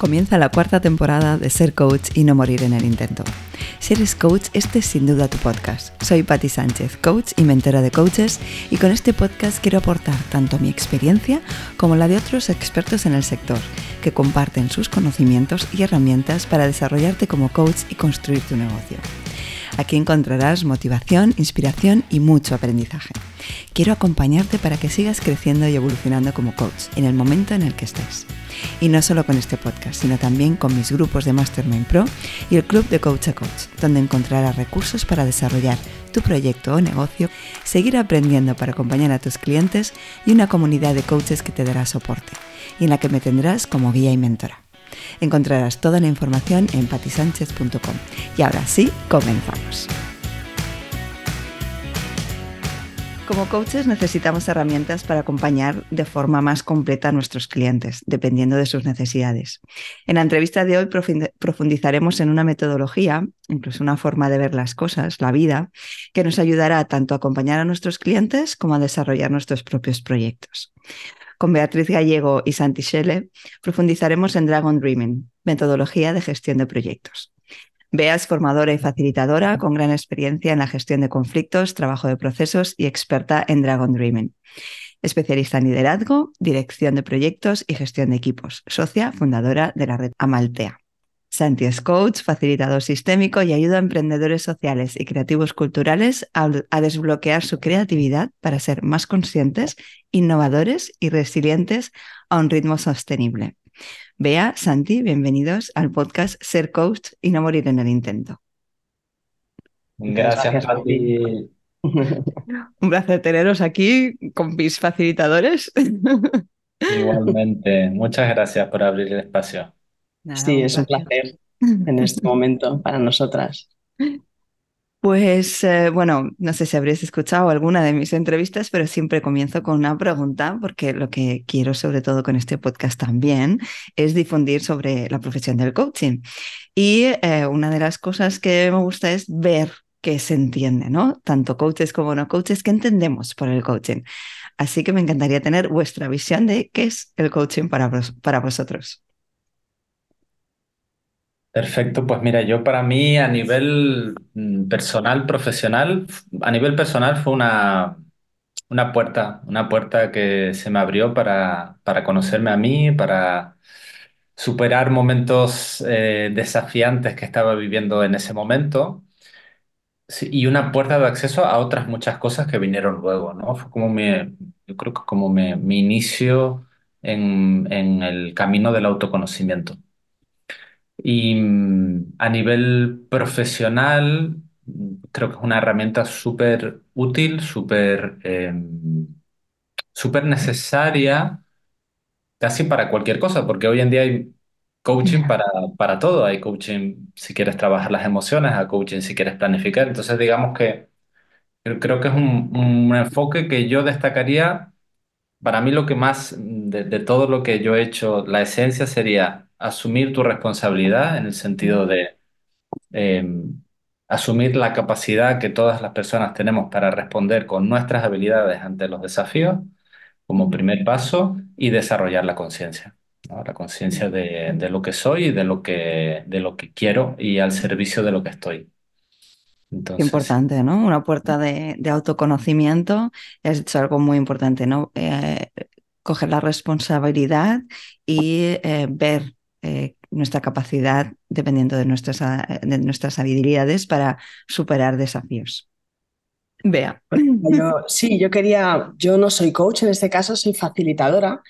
Comienza la cuarta temporada de Ser Coach y no morir en el intento. Si eres coach, este es sin duda tu podcast. Soy Patti Sánchez, coach y mentora de coaches, y con este podcast quiero aportar tanto mi experiencia como la de otros expertos en el sector, que comparten sus conocimientos y herramientas para desarrollarte como coach y construir tu negocio. Aquí encontrarás motivación, inspiración y mucho aprendizaje. Quiero acompañarte para que sigas creciendo y evolucionando como coach en el momento en el que estés. Y no solo con este podcast, sino también con mis grupos de Mastermind Pro y el club de Coach a Coach, donde encontrarás recursos para desarrollar tu proyecto o negocio, seguir aprendiendo para acompañar a tus clientes y una comunidad de coaches que te dará soporte y en la que me tendrás como guía y mentora. Encontrarás toda la información en patisánchez.com. Y ahora sí, comenzamos. Como coaches necesitamos herramientas para acompañar de forma más completa a nuestros clientes, dependiendo de sus necesidades. En la entrevista de hoy profundizaremos en una metodología, incluso una forma de ver las cosas, la vida, que nos ayudará tanto a acompañar a nuestros clientes como a desarrollar nuestros propios proyectos. Con Beatriz Gallego y Santi Schelle profundizaremos en Dragon Dreaming, metodología de gestión de proyectos. Bea es formadora y facilitadora con gran experiencia en la gestión de conflictos, trabajo de procesos y experta en Dragon Dreaming. Especialista en liderazgo, dirección de proyectos y gestión de equipos. Socia fundadora de la red Amaltea. Santi es coach, facilitador sistémico y ayuda a emprendedores sociales y creativos culturales a, a, desbloquear su creatividad para ser más conscientes, innovadores y resilientes a un ritmo sostenible. Bea, Santi, bienvenidos al podcast Ser Coach y no morir en el intento. Gracias, Pati. Un placer teneros aquí con mis facilitadores. Igualmente, muchas gracias por abrir el espacio. Nada, sí, es un placer en este momento para nosotras. Pues eh, bueno, no sé si habréis escuchado alguna de mis entrevistas, pero siempre comienzo con una pregunta, porque lo que quiero sobre todo con este podcast también es difundir sobre la profesión del coaching. Y eh, una de las cosas que me gusta es ver que se entiende, ¿no? Tanto coaches como no coaches, ¿qué entendemos por el coaching? Así que me encantaría tener vuestra visión de qué es el coaching para, para vosotros. Perfecto, pues mira, yo para mí a nivel mm, personal, profesional, a nivel personal fue una, una puerta, una puerta que se me abrió para, para conocerme a mí, para superar momentos eh, desafiantes que estaba viviendo en ese momento y una puerta de acceso a otras muchas cosas que vinieron luego, ¿no? Fue como mi, yo creo que como mi, mi inicio en, en el camino del autoconocimiento. Y mm, a nivel profesional, creo que es una herramienta súper útil, súper em, súper necesaria, casi para cualquier cosa, porque hoy en día hay coaching para, para todo. Hay coaching si quieres trabajar las emociones, hay coaching si quieres planificar. Entonces, digamos que creo, creo que es un, un enfoque que yo destacaría. Para mí lo que más, de, de todo lo que yo he hecho, la esencia sería asumir tu responsabilidad en el sentido de eh, asumir la capacidad que todas las personas tenemos para responder con nuestras habilidades ante los desafíos como primer paso y desarrollar la conciencia. ¿no? La conciencia de, de, lo que soy y de lo que, de lo que quiero y al servicio de lo que estoy. Entonces, importante, ¿no? Una puerta de, de autoconocimiento. Has dicho algo muy importante, ¿no? Eh, coger la responsabilidad y eh, ver eh, nuestra capacidad dependiendo de nuestras, de nuestras habilidades para superar desafíos. Vea. Yo, sí, yo quería, yo no soy coach en este caso, soy facilitadora,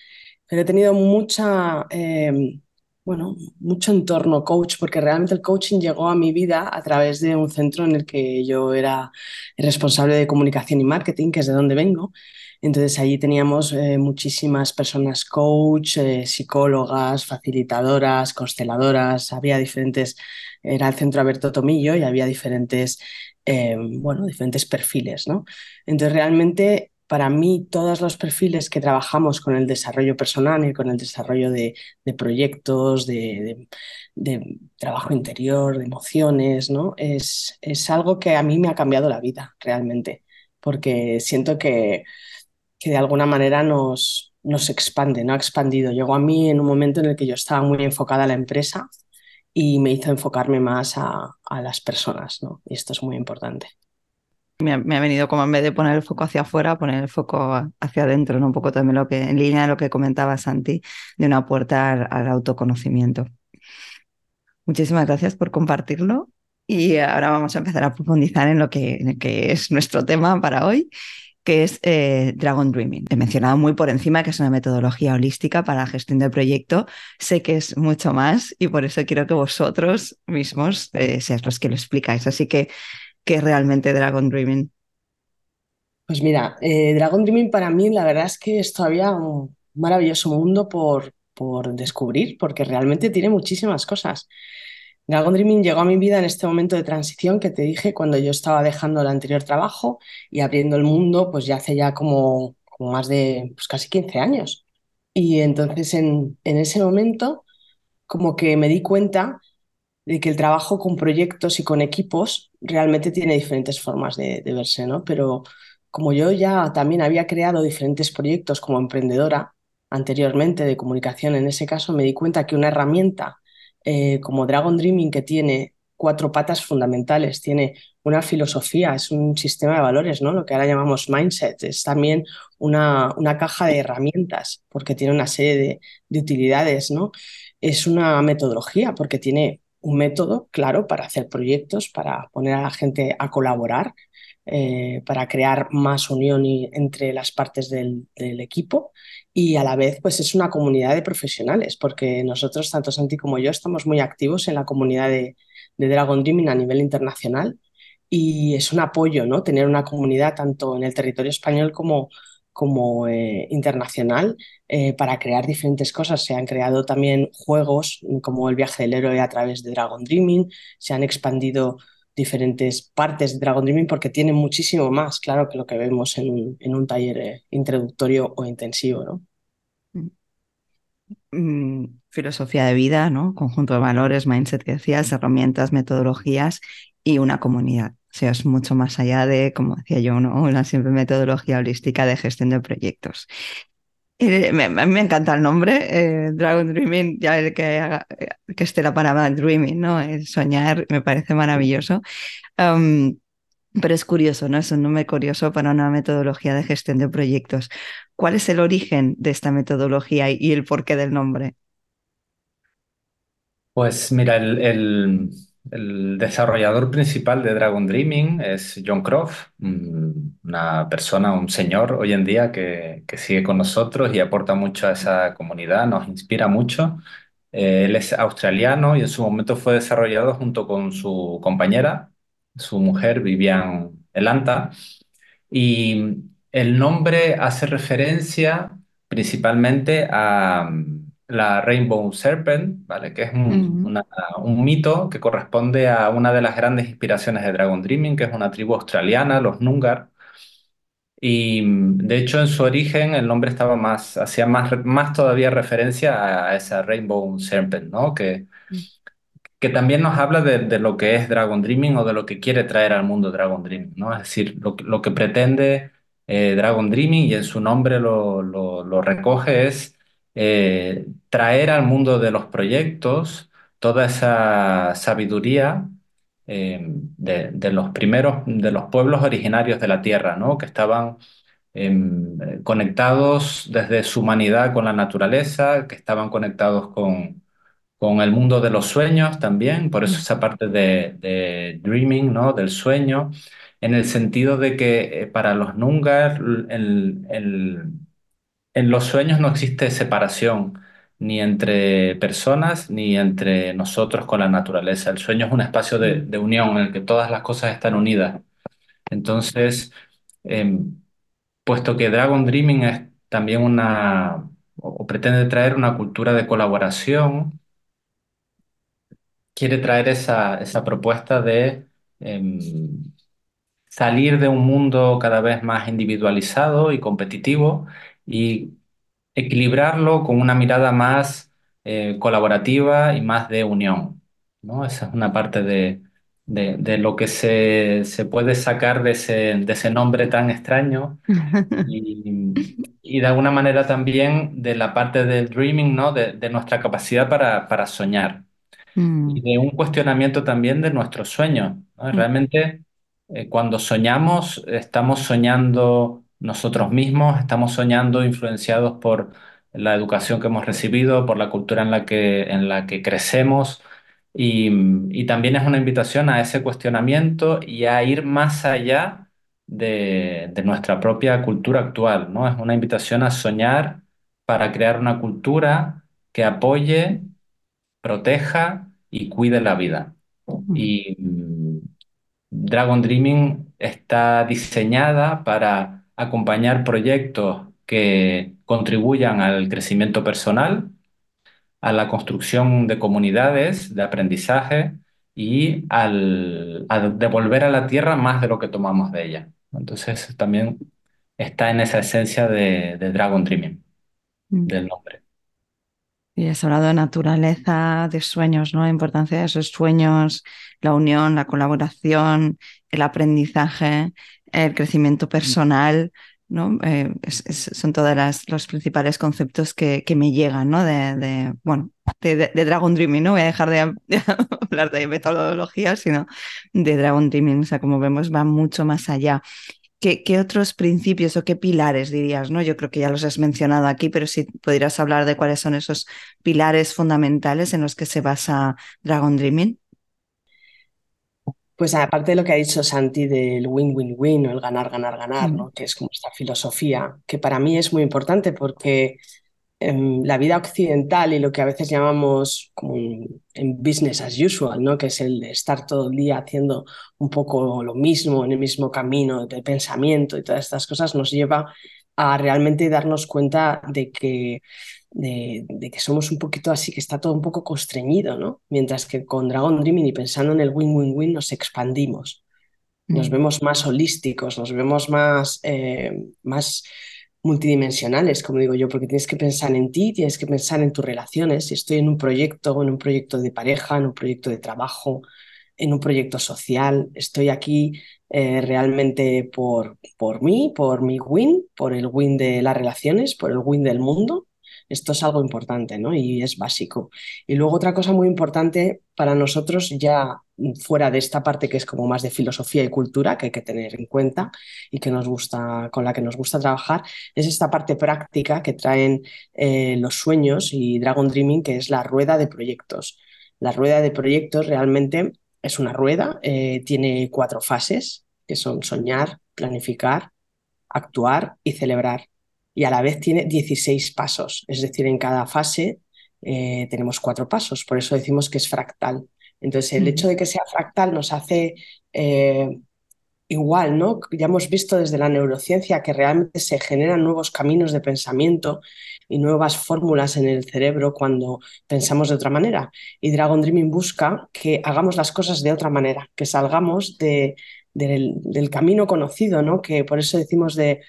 pero he tenido mucha, eh, bueno, mucho entorno coach, porque realmente el coaching llegó a mi vida a través de un centro en el que yo era responsable de comunicación y marketing, que es de donde vengo, entonces allí teníamos eh, muchísimas personas coach, eh, psicólogas, facilitadoras, consteladoras, había diferentes, era el centro Alberto Tomillo y había diferentes, eh, bueno, diferentes perfiles, ¿no? Entonces realmente para mí todos los perfiles que trabajamos con el desarrollo personal y con el desarrollo de, proyectos, de, de, de, trabajo interior, de emociones, ¿no? Es, es algo que a mí me ha cambiado la vida realmente, porque siento que que de alguna manera nos, no se expande, no ha expandido. Llegó a mí en un momento en el que yo estaba muy enfocada a la empresa y me hizo enfocarme más a, a las personas, ¿no? Y esto es muy importante. Me ha, me ha, venido como en vez de poner el foco hacia afuera, poner el foco hacia adentro, ¿no? Un poco también lo que, en línea de lo que comentaba Santi, de una puerta al, al autoconocimiento. Muchísimas gracias por compartirlo y ahora vamos a empezar a profundizar en lo que, en que es nuestro tema para hoy, que es eh, Dragon Dreaming. He mencionado muy por encima que es una metodología holística para la gestión de proyecto. Sé que es mucho más y por eso quiero que vosotros mismos eh, seáis los que lo explicáis. Así que, ¿qué es realmente Dragon Dreaming? Pues mira, eh, Dragon Dreaming para mí la verdad es que es todavía un maravilloso mundo por, por descubrir, porque realmente tiene muchísimas cosas. Dragon Dreaming llegó a mi vida en este momento de transición que te dije cuando yo estaba dejando el anterior trabajo y abriendo el mundo, pues ya hace ya como, más de pues casi 15 años. Y entonces en, en ese momento como que me di cuenta de que el trabajo con proyectos y con equipos realmente tiene diferentes formas de, de verse, ¿no? Pero como yo ya también había creado diferentes proyectos como emprendedora anteriormente de comunicación, en ese caso me di cuenta que una herramienta eh, como Dragon Dreaming, que tiene cuatro patas fundamentales, tiene una filosofía, es un sistema de valores, ¿no? Lo que ahora llamamos mindset, es también una, una caja de herramientas, porque tiene una serie de, de utilidades, ¿no? Es una metodología, porque tiene un método claro para hacer proyectos, para poner a la gente a colaborar, eh, para crear más unión entre las partes del, equipo y a la vez pues es una comunidad de profesionales porque nosotros, tanto Santi como yo, estamos muy activos en la comunidad de, de Dragon Dreaming a nivel internacional y es un apoyo, ¿no? Tener una comunidad tanto en el territorio español como, como eh, internacional eh, para crear diferentes cosas. Se han creado también juegos como el viaje del héroe a través de Dragon Dreaming, se han expandido diferentes partes de Dragon Dreaming porque tiene muchísimo más, claro, que lo que vemos en en un taller eh, introductorio o intensivo, ¿no? Mm, filosofía de vida, ¿no? Conjunto de valores, mindset que decías, herramientas, metodologías y una comunidad. O sea, es mucho más allá de, como decía yo, ¿no? una simple metodología holística de gestión de proyectos. Me, a mí me encanta el nombre, eh, Dragon Dreaming, ya el que, esté la palabra dreaming, ¿no? Soñar me parece maravilloso. Pero es curioso, ¿no? Es un nombre curioso para una metodología de gestión de proyectos. ¿Cuál es el origen de esta metodología y el porqué del nombre? Pues mira, el, el desarrollador principal de Dragon Dreaming es John Croft, una persona, un señor hoy en día que, que sigue con nosotros y aporta mucho a esa comunidad, nos inspira mucho. Eh, él es australiano y en su momento fue desarrollado junto con su compañera, su mujer Vivian Elanta. Y el nombre hace referencia principalmente a la Rainbow Serpent, ¿vale? Que es un, uh -huh. una, un, mito que corresponde a una de las grandes inspiraciones de Dragon Dreaming, que es una tribu australiana, los Nungar. Y de hecho en su origen el nombre estaba más, hacía más, más todavía referencia a esa Rainbow Serpent, ¿no? Que, que también nos habla de, de, lo que es Dragon Dreaming o de lo que quiere traer al mundo Dragon Dreaming, ¿no? Es decir, lo, lo que pretende eh, Dragon Dreaming y en su nombre lo, lo, lo recoge es eh, traer al mundo de los proyectos toda esa sabiduría eh, de, de, los primeros, de los pueblos originarios de la Tierra, ¿no? que estaban eh, conectados desde su humanidad con la naturaleza, que estaban conectados con, con el mundo de los sueños también, por eso esa parte de, de dreaming, ¿no? del sueño, en el sentido de que eh, para los Nungar el, el en los sueños no existe separación ni entre personas ni entre nosotros con la naturaleza. El sueño es un espacio de, de unión en el que todas las cosas están unidas. Entonces, eh, puesto que Dragon Dreaming es también una, o pretende traer una cultura de colaboración, quiere traer esa, esa propuesta de eh, salir de un mundo cada vez más individualizado y competitivo y equilibrarlo con una mirada más eh, colaborativa y más de unión. ¿no? Esa es una parte de, de, lo que se, se, puede sacar de ese, de ese nombre tan extraño y, y, de alguna manera también de la parte del dreaming, ¿no? de, de nuestra capacidad para, para soñar Mm, y de un cuestionamiento también de nuestros sueños. ¿no? mm, Realmente, eh, cuando soñamos, estamos soñando nosotros mismos, estamos soñando influenciados por la educación que hemos recibido, por la cultura en la que, en la que crecemos. Y, y también es una invitación a ese cuestionamiento y a ir más allá de, de nuestra propia cultura actual, ¿no? Es una invitación a soñar para crear una cultura que apoye proteja y cuide la vida. Y mm, Dragon Dreaming está diseñada para acompañar proyectos que contribuyan al crecimiento personal, a la construcción de comunidades de aprendizaje y al, a devolver a la tierra más de lo que tomamos de ella. Entonces también está en esa esencia de, de Dragon Dreaming, mm. del nombre. Y has hablado de naturaleza, de sueños, ¿no? La importancia de esos sueños, la unión, la colaboración, el aprendizaje, el crecimiento personal, ¿no? Eh, es- es- son todos los principales conceptos que, que me llegan, ¿no? De, de, bueno, de, de- de Dragon Dreaming, ¿no? Voy a dejar de, de hablar de metodología, sino de Dragon Dreaming. O sea, como vemos, va mucho más allá. ¿Qué, qué otros principios o qué pilares dirías, ¿no? Yo creo que ya los has mencionado aquí, pero si pudieras hablar de cuáles son esos pilares fundamentales en los que se basa Dragon Dreaming. Pues aparte de lo que ha dicho Santi del win-win-win o el ganar, ganar, ganar, ¿no? Que es como esta filosofía, que para mí es muy importante porque em, la vida occidental y lo que a veces llamamos como en, en business as usual, ¿no? Que es el de estar todo el día haciendo un poco lo mismo, en el mismo camino de pensamiento y todas estas cosas, nos lleva a realmente darnos cuenta de que de, de, que somos un poquito así, que está todo un poco constreñido, ¿no? Mientras que con Dragon Dreaming y pensando en el win-win-win nos expandimos, nos mm, vemos más holísticos, nos vemos más, eh, más multidimensionales, como digo yo, porque tienes que pensar en ti, tienes que pensar en tus relaciones. Si estoy en un proyecto, en un proyecto de pareja, en un proyecto de trabajo, en un proyecto social, estoy aquí eh, realmente por, por mí, por mi win, por el win de las relaciones, por el win del mundo. Esto es algo importante, ¿no? Y es básico. Y luego otra cosa muy importante para nosotros, ya fuera de esta parte que es como más de filosofía y cultura, que hay que tener en cuenta y que nos gusta, con la que nos gusta trabajar, es esta parte práctica que traen eh, los sueños y Dragon Dreaming, que es la rueda de proyectos. La rueda de proyectos realmente es una rueda, eh, tiene cuatro fases, que son soñar, planificar, actuar y celebrar y a la vez tiene 16 pasos, es decir, en cada fase eh, tenemos cuatro pasos, por eso decimos que es fractal. Entonces, el mm, hecho de que sea fractal nos hace eh, igual, ¿no? Ya hemos visto desde la neurociencia que realmente se generan nuevos caminos de pensamiento y nuevas fórmulas en el cerebro cuando pensamos de otra manera. Y Dragon Dreaming busca que hagamos las cosas de otra manera, que salgamos de, del, del camino conocido, ¿no? Que por eso decimos de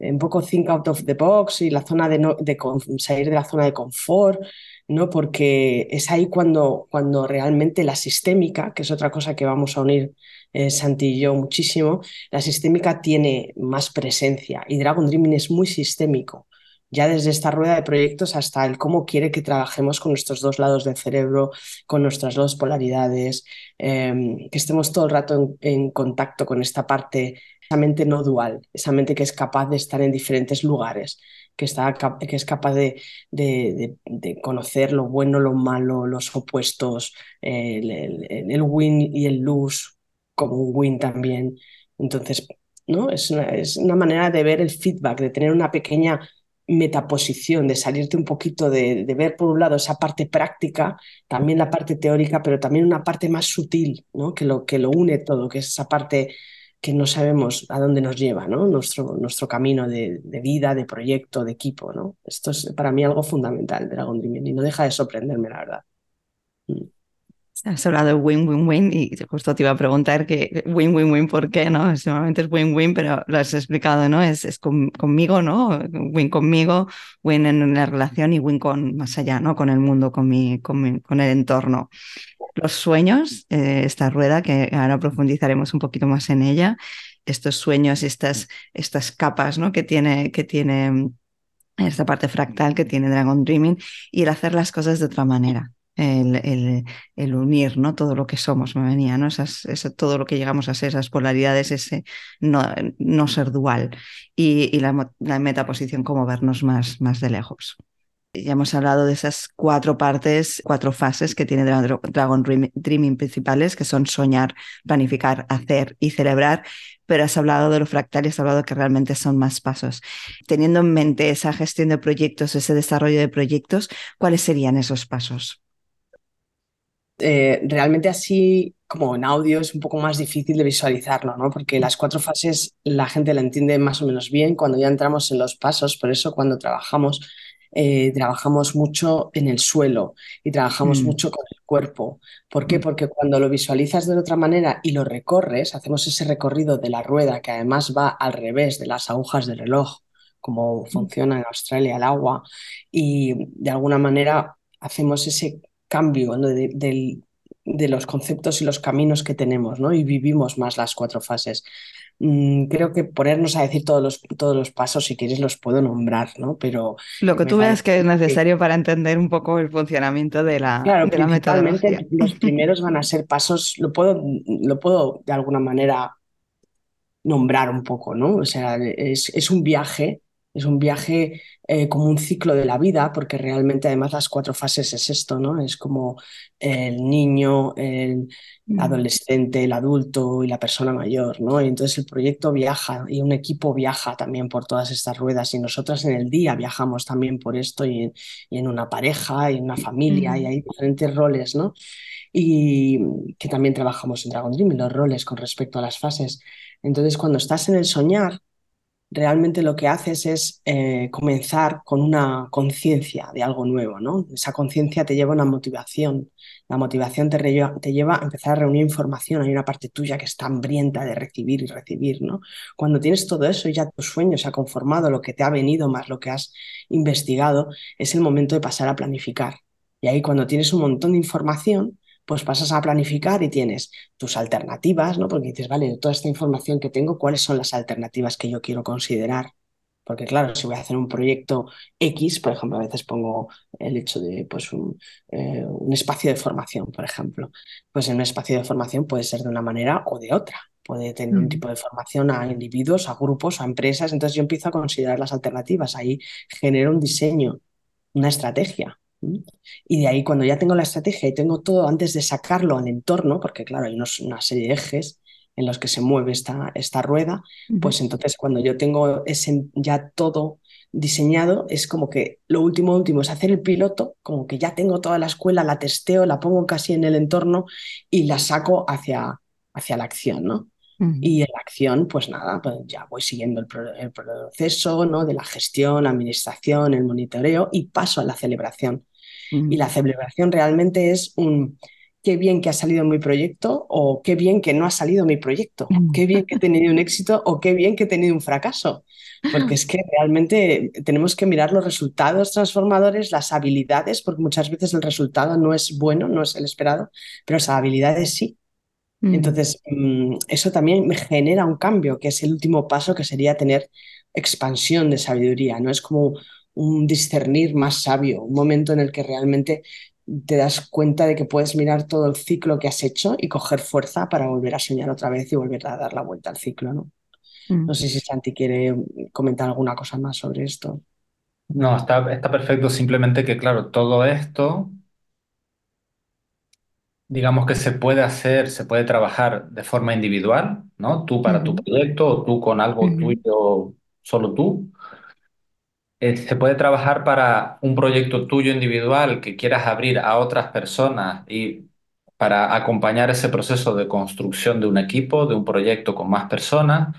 un poco think out of the box y la zona de, no, de salir de la zona de confort, ¿no? Porque es ahí cuando, cuando realmente la sistémica, que es otra cosa que vamos a unir eh, Santi y yo muchísimo, la sistémica tiene más presencia y Dragon Dreaming es muy sistémico. Ya desde esta rueda de proyectos hasta el cómo quiere que trabajemos con nuestros dos lados del cerebro, con nuestras dos polaridades, eh, que estemos todo el rato en, en contacto con esta parte esa mente no dual, esa mente que es capaz de estar en diferentes lugares, que, está, que es capaz de, de, de, conocer lo bueno, lo malo, los opuestos, el, el, el, win y el lose como un win también. Entonces, ¿no? Es una, es una manera de ver el feedback, de tener una pequeña metaposición, de salirte un poquito de, ver por un lado esa parte práctica, también la parte teórica, pero también una parte más sutil, ¿no? que, lo, que lo une todo, que es esa parte que no sabemos a dónde nos lleva, ¿no? Nuestro, nuestro camino de, vida, de proyecto, de equipo, ¿no? Esto es para mí algo fundamental Dragon Dreaming y no deja de sorprenderme, la verdad. Mm. Has hablado de win-win-win y justo te iba a preguntar que win-win-win, ¿por qué? ¿no? Normalmente es win-win, pero lo has explicado, ¿no? Es, es con, conmigo, ¿no? Win conmigo, win en la relación y win con más allá, ¿no? Con el mundo, con, mi, con, mi, con el entorno. Los sueños, eh, esta rueda que ahora profundizaremos un poquito más en ella, estos sueños, estas, estas capas ¿no? que, tiene, que tiene esta parte fractal que tiene Dragon Dreaming y el hacer las cosas de otra manera. El, unir ¿no? todo lo que somos, me venía, ¿no? Esas, todo lo que llegamos a ser, esas polaridades, ese no, ser dual y, y la, la, metaposición como vernos más, más de lejos. Ya hemos hablado de esas cuatro partes, cuatro fases que tiene Dragon Dreaming principales, que son soñar, planificar, hacer y celebrar, pero has hablado de lo fractal y has hablado que realmente son más pasos. Teniendo en mente esa gestión de proyectos, ese desarrollo de proyectos, ¿cuáles serían esos pasos? Eh, realmente así como en audio es un poco más difícil de visualizarlo, ¿no? Porque las cuatro fases la gente la entiende más o menos bien cuando ya entramos en los pasos, por eso cuando trabajamos eh, trabajamos mucho en el suelo y trabajamos mm. mucho con el cuerpo. ¿Por qué? Mm. Porque cuando lo visualizas de otra manera y lo recorres, hacemos ese recorrido de la rueda que además va al revés de las agujas del reloj, como mm. funciona en Australia el agua, y de alguna manera hacemos ese cambio de, de los conceptos y los caminos que tenemos, ¿no? Y vivimos más las cuatro fases. Mm, creo que ponernos a decir todos los, todos los pasos, si quieres, los puedo nombrar, ¿no? Pero. Lo que tú veas que es necesario para entender un poco el funcionamiento de la, claro, de la metodología. Los primeros van a ser pasos, lo puedo, lo puedo de alguna manera nombrar un poco, ¿no? O sea, es, es un viaje es un viaje eh, como un ciclo de la vida, porque realmente además las cuatro fases es esto, ¿no? Es como el niño, el mm. adolescente, el adulto y la persona mayor, ¿no? Y entonces el proyecto viaja y un equipo viaja también por todas estas ruedas y nosotras en el día viajamos también por esto y en, una pareja y en una familia y mm. hay diferentes roles, ¿no? Y que también trabajamos en Dragon Dream, los roles con respecto a las fases. Entonces cuando estás en el soñar, realmente lo que haces es eh, comenzar con una conciencia de algo nuevo, ¿no? Esa conciencia te lleva a una motivación. La motivación te, te, lleva a empezar a reunir información. Hay una parte tuya que está hambrienta de recibir y recibir, ¿no? Cuando tienes todo eso y ya tu sueño se ha conformado, lo que te ha venido más lo que has investigado, es el momento de pasar a planificar. Y ahí cuando tienes un montón de información, pues pasas a planificar y tienes tus alternativas, ¿no? Porque dices, vale, de toda esta información que tengo, ¿cuáles son las alternativas que yo quiero considerar? Porque claro, si voy a hacer un proyecto X, por ejemplo, a veces pongo el hecho de pues, un, eh, un espacio de formación, por ejemplo. Pues en un espacio de formación puede ser de una manera o de otra. Puede tener un mm. tipo de formación a individuos, a grupos, a empresas. Entonces yo empiezo a considerar las alternativas. Ahí genero un diseño, una estrategia. Y de ahí, cuando ya tengo la estrategia y tengo todo antes de sacarlo al entorno, porque claro, hay una serie de ejes en los que se mueve esta, esta rueda, pues entonces cuando yo tengo ese, ya todo diseñado, es como que lo último, último es hacer el piloto, como que ya tengo toda la escuela, la testeo, la pongo casi en el entorno y la saco hacia, hacia la acción, ¿no? Y en la acción, pues nada, pues ya voy siguiendo el, proceso ¿no? de la gestión, la administración, el monitoreo y paso a la celebración. Y la celebración realmente es un qué bien que ha salido mi proyecto o qué bien que no ha salido mi proyecto, qué bien que he tenido un éxito o qué bien que he tenido un fracaso. Porque es que realmente tenemos que mirar los resultados transformadores, las habilidades, porque muchas veces el resultado no es bueno, no es el esperado, pero las habilidades sí. Entonces, mm, eso también me genera un cambio, que es el último paso, que sería tener expansión de sabiduría, ¿no? Es como un discernir más sabio, un momento en el que realmente te das cuenta de que puedes mirar todo el ciclo que has hecho y coger fuerza para volver a soñar otra vez y volver a dar la vuelta al ciclo, ¿no? Mm. No sé si Santi quiere comentar alguna cosa más sobre esto. No, está, está perfecto. Simplemente que, claro, todo esto, digamos que se puede hacer, se puede trabajar de forma individual, ¿no? Tú para tu proyecto o tú con algo tuyo, solo tú. Eh, se puede trabajar para un proyecto tuyo individual que quieras abrir a otras personas y para acompañar ese proceso de construcción de un equipo, de un proyecto con más personas.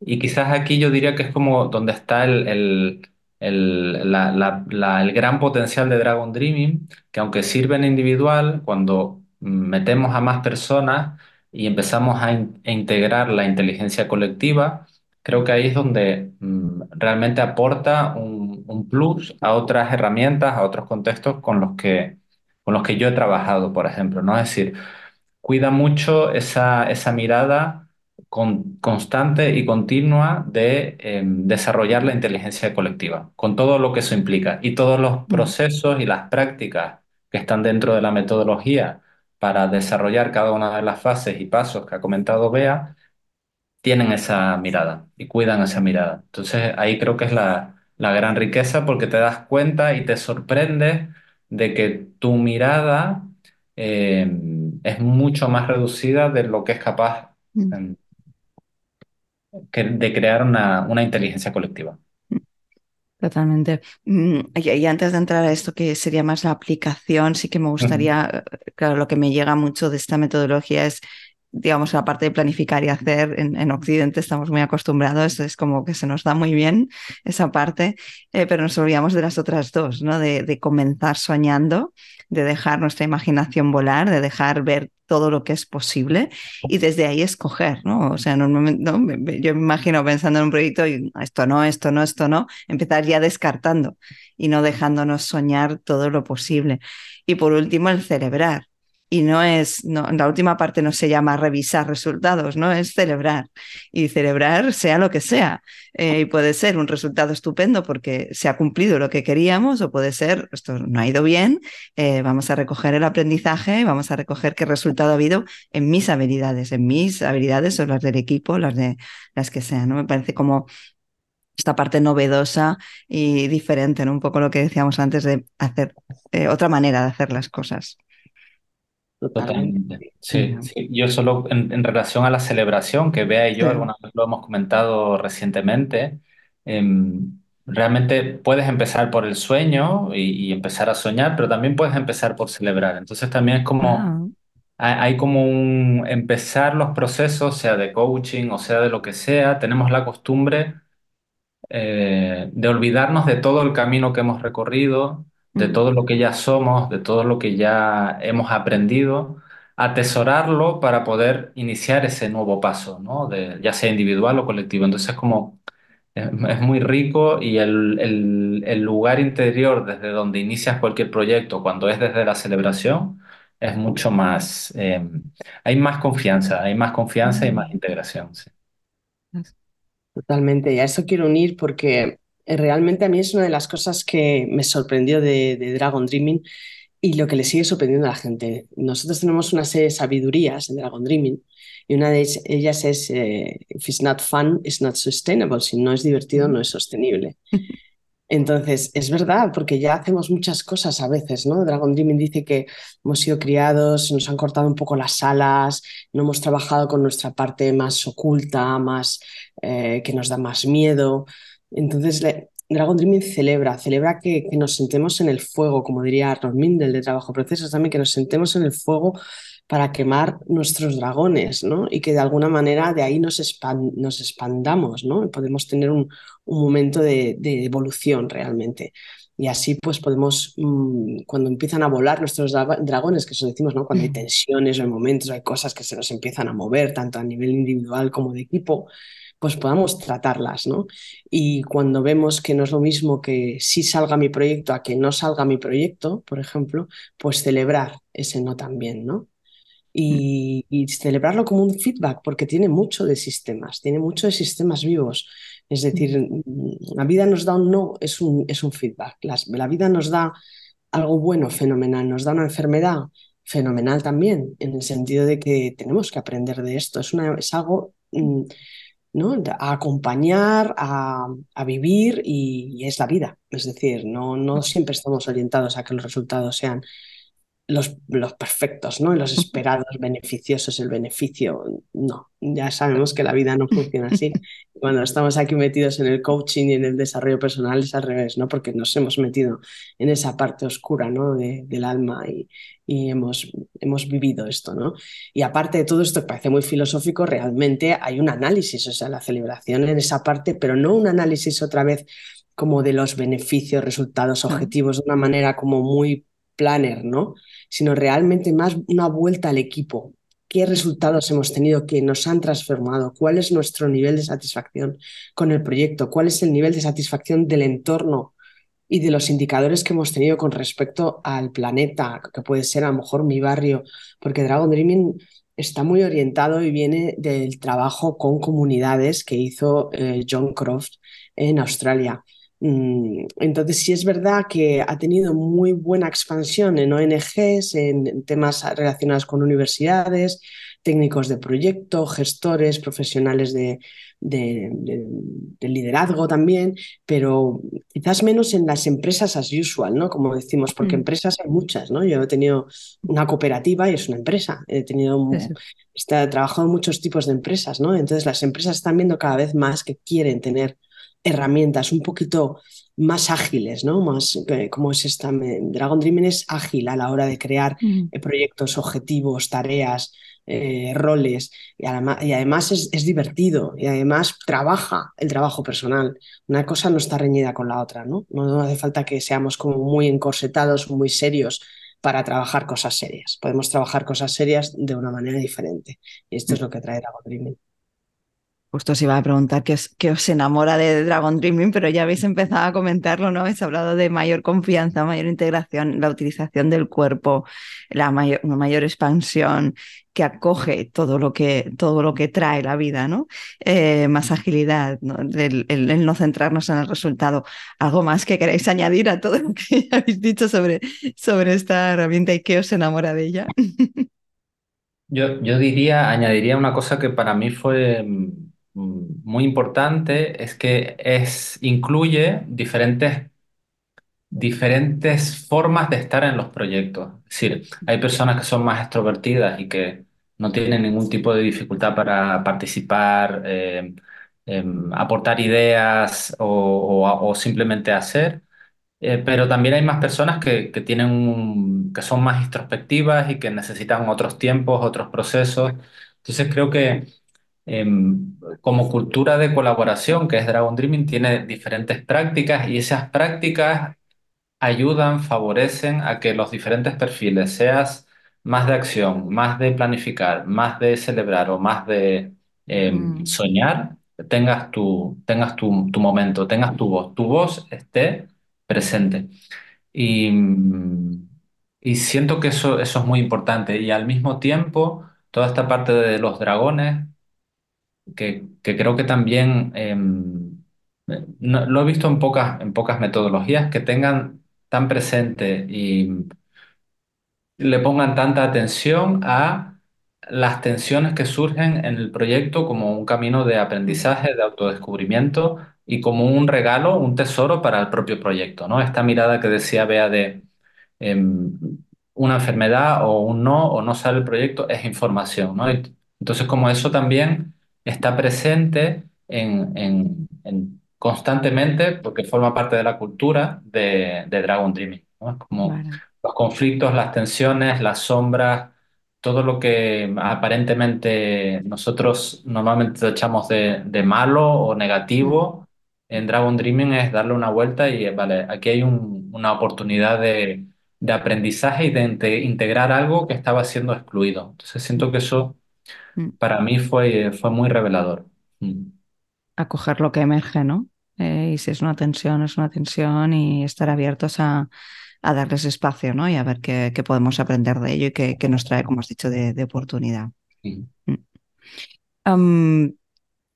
Y quizás aquí yo diría que es como donde está el, el, el, la, el gran potencial de Dragon Dreaming, que aunque sirve en individual, cuando metemos a más personas y empezamos a integrar la inteligencia colectiva, creo que ahí es donde mm, realmente aporta un, plus a otras herramientas, a otros contextos con los que con los que yo he trabajado, por ejemplo, ¿no? Es decir, cuida mucho esa, esa mirada con, constante y continua de em, desarrollar la inteligencia colectiva, con todo lo que eso implica y todos los procesos y las prácticas que están dentro de la metodología para desarrollar cada una de las fases y pasos que ha comentado Bea, tienen esa mirada y cuidan esa mirada. Entonces ahí creo que es la, la gran riqueza porque te das cuenta y te sorprendes de que tu mirada eh, es mucho más reducida de lo que es capaz Mm. em, que- de crear una, una inteligencia colectiva. Totalmente. Mm, Y, y antes de entrar a esto que sería más la aplicación, sí que me gustaría, eh, claro, lo que me llega mucho de esta metodología es, digamos, la parte de planificar y hacer. En, en Occidente estamos muy acostumbrados, es como que se nos da muy bien esa parte, eh, pero nos olvidamos de las otras dos, ¿no? De, de comenzar soñando, de dejar nuestra imaginación volar, de dejar ver todo lo que es posible y desde ahí escoger, ¿no? O sea, normalmente, ¿no? Yo me imagino pensando en un proyecto y esto no, esto no, esto no, empezar ya descartando y no dejándonos soñar todo lo posible. Y por último, el celebrar. Y no es, no, la última parte no se llama revisar resultados, ¿no? Es celebrar. Y celebrar sea lo que sea. Eh, y puede ser un resultado estupendo porque se ha cumplido lo que queríamos o puede ser, esto no ha ido bien, eh, vamos a recoger el aprendizaje, vamos a recoger qué resultado ha habido en mis habilidades, en mis habilidades o las del equipo, las de las que sean. Me parece como esta parte novedosa y diferente, ¿no? Un poco lo que decíamos antes de hacer eh, otra manera de hacer las cosas. Totalmente. Sí. Yo solo en, en relación a la celebración, que Bea y yo Sí. alguna vez lo hemos comentado recientemente, em, realmente puedes empezar por el sueño y, y empezar a soñar, pero también puedes empezar por celebrar. Entonces también es como, Ah, hay, hay como un empezar los procesos, sea de coaching o sea de lo que sea, tenemos la costumbre eh, de olvidarnos de todo el camino que hemos recorrido, de todo lo que ya somos, de todo lo que ya hemos aprendido, atesorarlo para poder iniciar ese nuevo paso, ¿no? De, ya sea individual o colectivo. Entonces, como es, es muy rico y el, el- el lugar interior desde donde inicias cualquier proyecto, cuando es desde la celebración, es mucho más, eh, hay más confianza, hay más confianza y más integración. sí. Totalmente, y a eso quiero unir porque eh, realmente a mí es una de las cosas que me sorprendió de, de Dragon Dreaming y lo que le sigue sorprendiendo a la gente. Nosotros tenemos una serie de sabidurías en Dragon Dreaming y una de ellas es, eh, if it's not fun, it's not sustainable. Si no es divertido, no es sostenible. Entonces, es verdad, porque ya hacemos muchas cosas a veces, ¿no? Dragon Dreaming dice que hemos sido criados, nos han cortado un poco las alas, no hemos trabajado con nuestra parte más oculta, más eh, que nos da más miedo. Entonces, le- Dragon Dreaming celebra, celebra que, que nos sentemos en el fuego, como diría Arnold Mindel de Trabajo Procesos también, que nos sentemos en el fuego para quemar nuestros dragones, ¿no? Y que de alguna manera de ahí nos, nos expandamos, ¿no? Y podemos tener un, un momento de, de evolución realmente. Y así pues podemos, mmm, cuando empiezan a volar nuestros dra dragones, que eso decimos, ¿no? Cuando hay tensiones o hay momentos, hay cosas que se nos empiezan a mover, tanto a nivel individual como de equipo, pues podamos tratarlas, ¿no? Y cuando vemos que no es lo mismo que si salga mi proyecto a que no salga mi proyecto, por ejemplo, pues celebrar ese no también, ¿no? Y, y, celebrarlo como un feedback, porque tiene mucho de sistemas, tiene mucho de sistemas vivos. Es decir, la vida nos da un no, es un, es un feedback. Las, la vida nos da algo bueno, fenomenal, nos da una enfermedad, fenomenal también, en el sentido de que tenemos que aprender de esto. Es, una, es algo ¿no? a acompañar, a, a vivir y, y, es la vida. Es decir, no, no siempre estamos orientados a que los resultados sean los, los, perfectos, ¿no? los esperados, beneficiosos, el beneficio. No, ya sabemos que la vida no funciona así. Cuando estamos aquí metidos en el coaching y en el desarrollo personal es al revés, ¿no? porque nos hemos metido en esa parte oscura ¿no? de, del alma y, y hemos, hemos vivido esto. ¿no? Y aparte de todo esto que parece muy filosófico, realmente hay un análisis, o sea, la celebración en esa parte, pero no un análisis otra vez como de los beneficios, resultados, objetivos, de una manera como muy planner, ¿no? Sino realmente más una vuelta al equipo. ¿Qué resultados hemos tenido que nos han transformado? ¿Cuál es nuestro nivel de satisfacción con el proyecto? ¿Cuál es el nivel de satisfacción del entorno y de los indicadores que hemos tenido con respecto al planeta, que puede ser a lo mejor mi barrio, porque Dragon Dreaming está muy orientado y viene del trabajo con comunidades que hizo eh, John Croft en Australia. Mm, entonces, sí es verdad que ha tenido muy buena expansión en ONGs, en temas relacionados con universidades, técnicos de proyecto, gestores, profesionales de, liderazgo también, pero quizás menos en las empresas as usual, ¿no? Como decimos, porque mm. empresas hay muchas, ¿no? Yo he tenido una cooperativa y es una empresa, he tenido, he trabajado en muchos tipos de empresas, ¿no? Entonces las empresas están viendo cada vez más que quieren tener herramientas un poquito más ágiles, ¿no? Más eh, como es esta. Dragon Dreaming es ágil a la hora de crear mm. eh, proyectos, objetivos, tareas, eh, roles y, además, es, divertido y además trabaja el trabajo personal. Una cosa no está reñida con la otra, ¿no? No hace falta que seamos como muy encorsetados, muy serios para trabajar cosas serias. Podemos trabajar cosas serias de una manera diferente. Y esto es mm. lo que trae Dragon Dreaming. Justo os iba a preguntar qué os, enamora de Dragon Dreaming, pero ya habéis empezado a comentarlo, ¿no? Habéis hablado de mayor confianza, mayor integración, la utilización del cuerpo, la mayor, una mayor expansión que acoge todo lo que, todo lo que trae la vida, ¿no? Eh, más agilidad, El, no centrarnos en el resultado. ¿Algo más que queráis añadir a todo lo que habéis dicho sobre, sobre esta herramienta y qué os enamora de ella? Yo, yo diría, añadiría una cosa que para mí fue mm, muy importante es que es, incluye diferentes, diferentes formas de estar en los proyectos. Es decir, hay personas que son más extrovertidas y que no tienen ningún tipo de dificultad para participar, eh, em, aportar ideas o, simplemente hacer. Eh, pero también hay más personas que, que tienen que son más introspectivas y que necesitan otros tiempos, otros procesos. Entonces creo que como cultura de colaboración, que es Dragon Dreaming, tiene diferentes prácticas y esas prácticas ayudan, favorecen a que los diferentes perfiles, seas más de acción, más de planificar, más de celebrar o más de em, mm. soñar, tengas, tu, tengas tu, momento, tengas tu voz, tu voz esté presente. Y, y siento que eso, eso es muy importante. Y al mismo tiempo, toda esta parte de los dragones que, creo que también em, lo he visto en pocas, en pocas metodologías que tengan tan presente y le pongan tanta atención a las tensiones que surgen en el proyecto como un camino de aprendizaje, de autodescubrimiento y como un regalo, un tesoro para el propio proyecto, ¿no? Esta mirada que decía Bea de em, una enfermedad o un no o no sale el proyecto es información, ¿no? Entonces, como eso también está presente en, constantemente porque forma parte de la cultura de, Dragon Dreaming. Como los conflictos, las tensiones, las sombras, todo lo que aparentemente nosotros normalmente echamos de, malo o negativo, en Dragon Dreaming es darle una vuelta y, vale, aquí hay una oportunidad de, de aprendizaje y de integrar algo que estaba siendo excluido. Entonces siento que eso Mm. para mí fue, fue muy revelador. Mm. Acoger lo que emerge, ¿no? Eh, y si es una tensión, es una tensión y estar abiertos a, darles espacio, ¿no? Y a ver qué, podemos aprender de ello y qué, nos trae, como has dicho, de, oportunidad. Mm.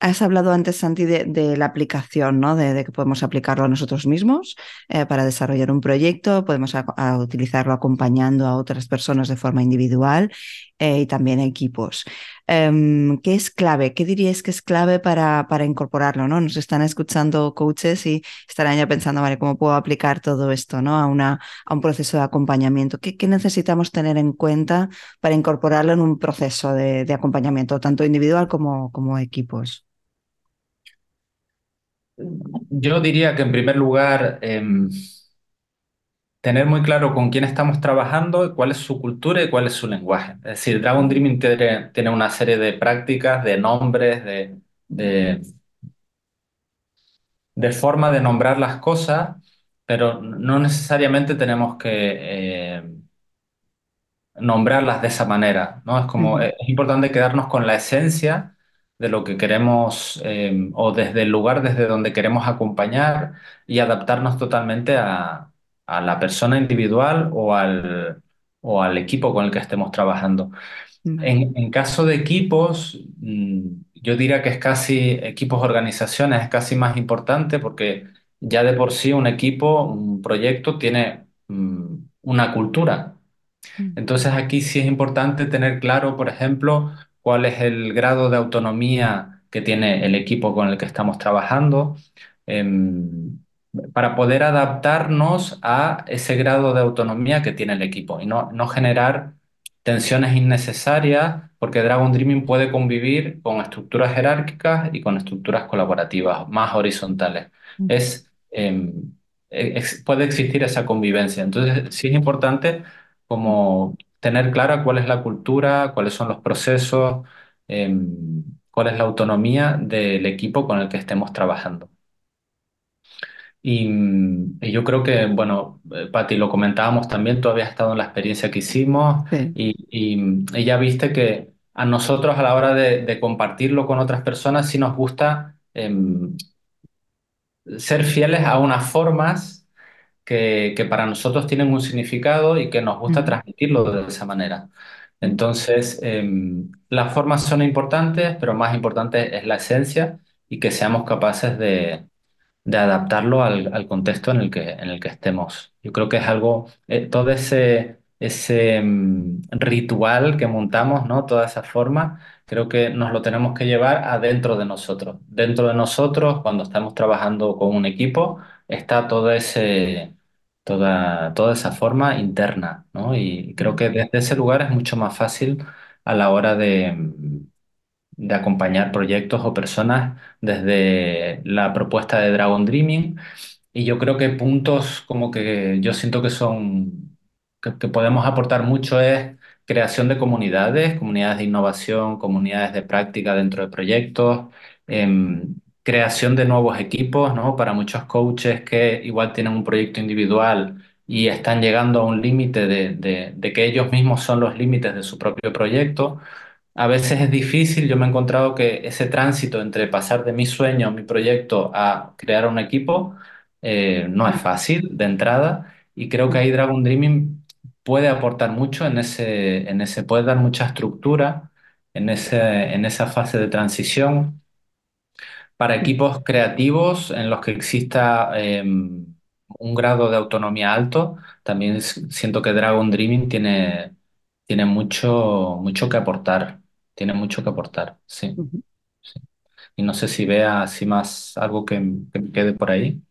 Has hablado antes, Santi, de, la aplicación, ¿no? De, que podemos aplicarlo a nosotros mismos eh, para desarrollar un proyecto, podemos utilizarlo acompañando a otras personas de forma individual eh, y también equipos. Em, ¿Qué es clave? ¿Qué diríais que es clave para, para incorporarlo? ¿no? Nos están escuchando coaches y estarán ya pensando, vale, ¿cómo puedo aplicar todo esto ¿no? a, una, a un proceso de acompañamiento? ¿Qué, necesitamos tener en cuenta para incorporarlo en un proceso de, acompañamiento, tanto individual como, como equipos? Yo diría que en primer lugar, em, tener muy claro con quién estamos trabajando, cuál es su cultura y cuál es su lenguaje. Es decir, Dragon Dreaming tiene, una serie de prácticas, de nombres, de, de, forma de nombrar las cosas, pero no necesariamente tenemos que eh, nombrarlas de esa manera, ¿no? Es como, es importante quedarnos con la esencia de lo que queremos eh, o desde el lugar desde donde queremos acompañar y adaptarnos totalmente a, a la persona individual o al, o al equipo con el que estemos trabajando. En, en caso de equipos, mm, yo diría que es casi, equipos, organizaciones, es casi más importante porque ya de por sí un equipo, un proyecto tiene mm, una cultura. Mm. Entonces aquí sí es importante tener claro, por ejemplo, cuál es el grado de autonomía que tiene el equipo con el que estamos trabajando, em, para poder adaptarnos a ese grado de autonomía que tiene el equipo y no, no generar tensiones innecesarias, porque Dragon Dreaming puede convivir con estructuras jerárquicas y con estructuras colaborativas más horizontales. Es, em, ex- puede existir esa convivencia. Entonces, sí es importante como tener clara cuál es la cultura, cuáles son los procesos, em, cuál es la autonomía del equipo con el que estemos trabajando. Y, mm, y yo creo que, bueno, eh, Pati, lo comentábamos también, tú habías estado en la experiencia que hicimos Sí. y, y- y ya viste que a nosotros a la hora de, de compartirlo con otras personas sí nos gusta em, ser fieles a unas formas que, que para nosotros tienen un significado y que nos gusta Mm. transmitirlo de esa manera. Entonces, em, las formas son importantes, pero más importante es la esencia y que seamos capaces de, de adaptarlo al, al contexto en el que, en el que estemos. Yo creo que es algo, eh, todo ese, ese mm, ritual que montamos, ¿no? Toda esa forma, creo que nos lo tenemos que llevar adentro de nosotros. Dentro de nosotros, cuando estamos trabajando con un equipo, está todo ese, toda, toda esa forma interna, ¿no? Y creo que desde ese lugar es mucho más fácil a la hora de, de acompañar proyectos o personas desde la propuesta de Dragon Dreaming. Y yo creo que puntos como que yo siento que son, que, podemos aportar mucho es creación de comunidades, comunidades de innovación, comunidades de práctica dentro de proyectos, em, creación de nuevos equipos, ¿no? Para muchos coaches que igual tienen un proyecto individual y están llegando a un límite de, de de que ellos mismos son los límites de su propio proyecto. A veces es difícil, yo me he encontrado que ese tránsito entre pasar de mi sueño, mi proyecto, a crear un equipo, eh, no es fácil de entrada. Y creo que ahí Dragon Dreaming puede aportar mucho en ese, en ese, puede dar mucha estructura en ese, en esa fase de transición para equipos creativos en los que exista eh, un grado de autonomía alto, también siento que Dragon Dreaming tiene, tiene mucho, mucho que aportar. Tiene mucho que aportar, sí, Ujú. sí. Y no sé si vea así más algo que, que me quede por ahí.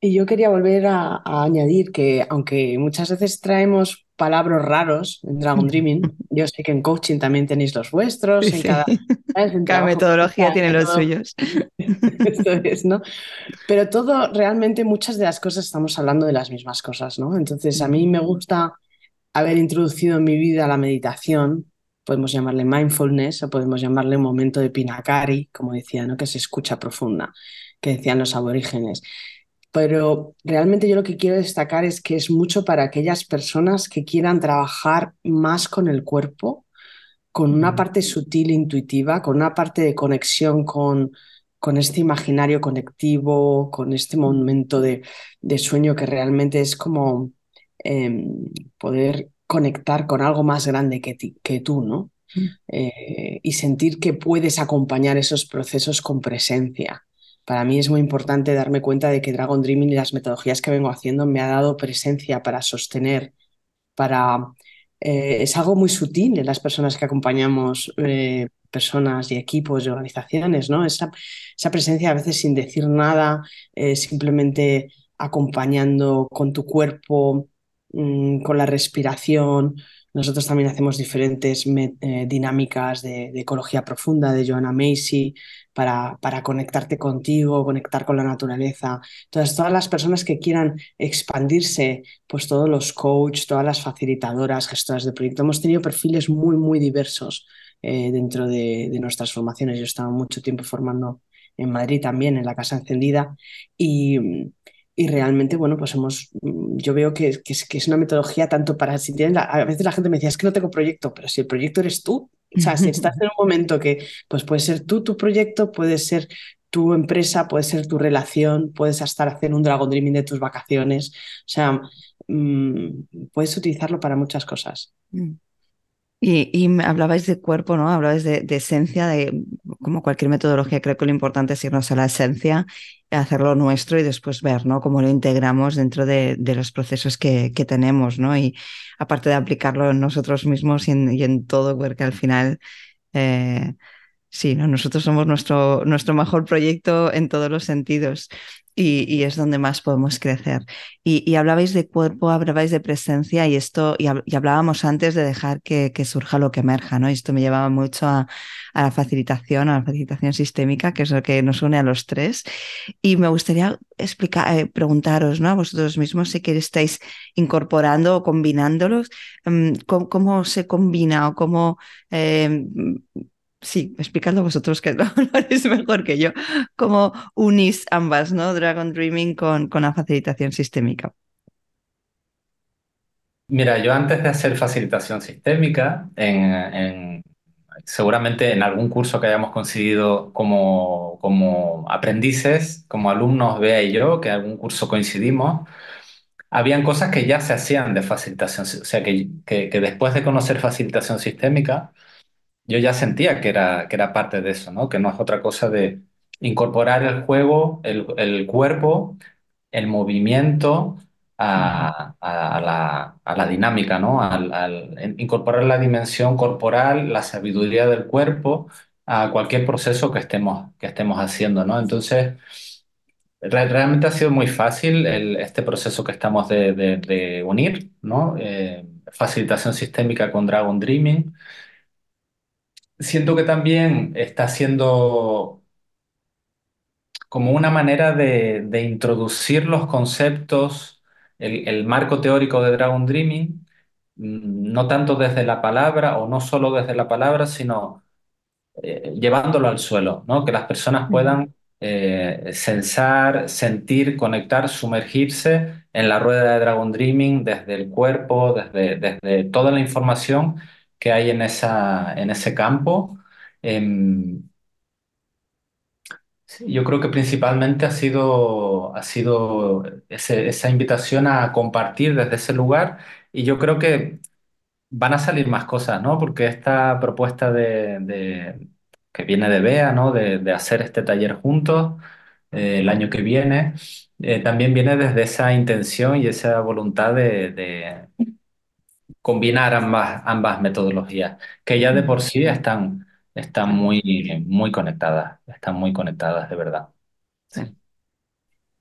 Y yo quería volver a, a añadir que aunque muchas veces traemos palabras raros en Dragon Dreaming, yo sé que en coaching también tenéis los vuestros, en sí. cada, ¿sabes? En Cada trabajo metodología tiene en los suyos. Esto es, ¿no? Pero todo, realmente muchas de las cosas estamos hablando de las mismas cosas, ¿no? Entonces, a mí me gusta haber introducido en mi vida la meditación, podemos llamarle mindfulness o podemos llamarle un momento de pinakari, como decía, ¿no? Que se escucha profunda, que decían los aborígenes. Pero realmente yo lo que quiero destacar es que es mucho para aquellas personas que quieran trabajar más con el cuerpo, con una parte sutil, intuitiva, con una parte de conexión con, con este imaginario conectivo, con este momento de, de sueño que realmente es como eh, poder conectar con algo más grande que, ti, que tú, ¿no? Mm. Eh, y sentir que puedes acompañar esos procesos con presencia. Para mí es muy importante darme cuenta de que Dragon Dreaming y las metodologías que vengo haciendo me ha dado presencia para sostener, para eh, es algo muy sutil en las personas que acompañamos, eh, personas y equipos y organizaciones, ¿no? Esa, esa, presencia a veces sin decir nada, simplemente acompañando con tu cuerpo, mmm, con la respiración. Nosotros también hacemos diferentes eh, dinámicas de, de, ecología profunda de Joanna Macy para, para, conectarte contigo, conectar con la naturaleza. Entonces, todas las personas que quieran expandirse, pues todos los coaches, todas las facilitadoras, gestoras de proyecto, hemos tenido perfiles muy, muy diversos eh, dentro de, de, nuestras formaciones. Yo he estado mucho tiempo formando en Madrid también, en la Casa Encendida, y, y realmente, bueno, pues hemos, yo veo que, es, que es, una metodología tanto para, si tienen, la, a veces la gente me decía, es que no tengo proyecto, pero si el proyecto eres tú, O sea, si estás en un momento que pues puede ser tú tu proyecto, puede ser tu empresa, puede ser tu relación, puedes estar haciendo un Dragon Dreaming de tus vacaciones. O sea, mm, puedes utilizarlo para muchas cosas. Mm. Y, hablabais de cuerpo, ¿no? Hablabais de, esencia, de como cualquier metodología, creo que lo importante es irnos a la esencia, hacerlo nuestro y después ver, ¿no? Cómo lo integramos dentro de, los procesos que, tenemos, ¿no? Y aparte de aplicarlo en nosotros mismos y en, todo, porque al final eh, Sí, ¿no? nosotros somos nuestro, nuestro mejor proyecto en todos los sentidos y, es donde más podemos crecer. Y, hablabais de cuerpo, hablabais de presencia y esto, y, hablábamos antes de dejar que, surja lo que emerja, ¿no? Y esto me llevaba mucho a, la facilitación, a la facilitación sistémica, que es lo que nos une a los tres. Y me gustaría explicar, eh, preguntaros, ¿no? A vosotros mismos si que estáis incorporando o combinándolos, mm, ¿cómo, se combina o cómo eh, sí, explicando vosotros que lo, mejor que yo, cómo unís ambas, ¿no? Dragon Dreaming con, con la facilitación sistémica. Mira, yo antes de hacer facilitación sistémica, en, seguramente en algún curso que hayamos conseguido como, como aprendices, como alumnos, Bea y yo, que en algún curso coincidimos, habían cosas que ya se hacían de facilitación, o sea, que, que después de conocer facilitación sistémica, yo ya sentía que era, que era parte de eso, ¿no? Que no es otra cosa de incorporar el juego, el, cuerpo, el movimiento a, la, dinámica, ¿no? Al, incorporar la dimensión corporal, la sabiduría del cuerpo a cualquier proceso que estemos, que estemos haciendo, ¿no? Entonces, realmente ha sido muy fácil este proceso que estamos de, unir, ¿no? Eh, facilitación sistémica con Dragon Dreaming siento que también está siendo como una manera de, introducir los conceptos, el, marco teórico de Dragon Dreaming, mm, no tanto desde la palabra o no solo desde la palabra, sino eh, llevándolo al suelo, ¿no? Que las personas puedan eh, sensar, sentir, conectar, sumergirse en la rueda de Dragon Dreaming desde el cuerpo, desde, desde toda la información que hay en, esa, en ese campo. Em, yo creo que principalmente ha sido, ha sido esa invitación a compartir desde ese lugar y yo creo que van a salir más cosas, ¿no? Porque esta propuesta de, que viene de BEA, ¿no? De, hacer este taller juntos eh, el año que viene, eh, también viene desde esa intención y esa voluntad de, combinar ambas, ambas metodologías, que ya de por sí están, están muy, muy conectadas, están muy conectadas de verdad.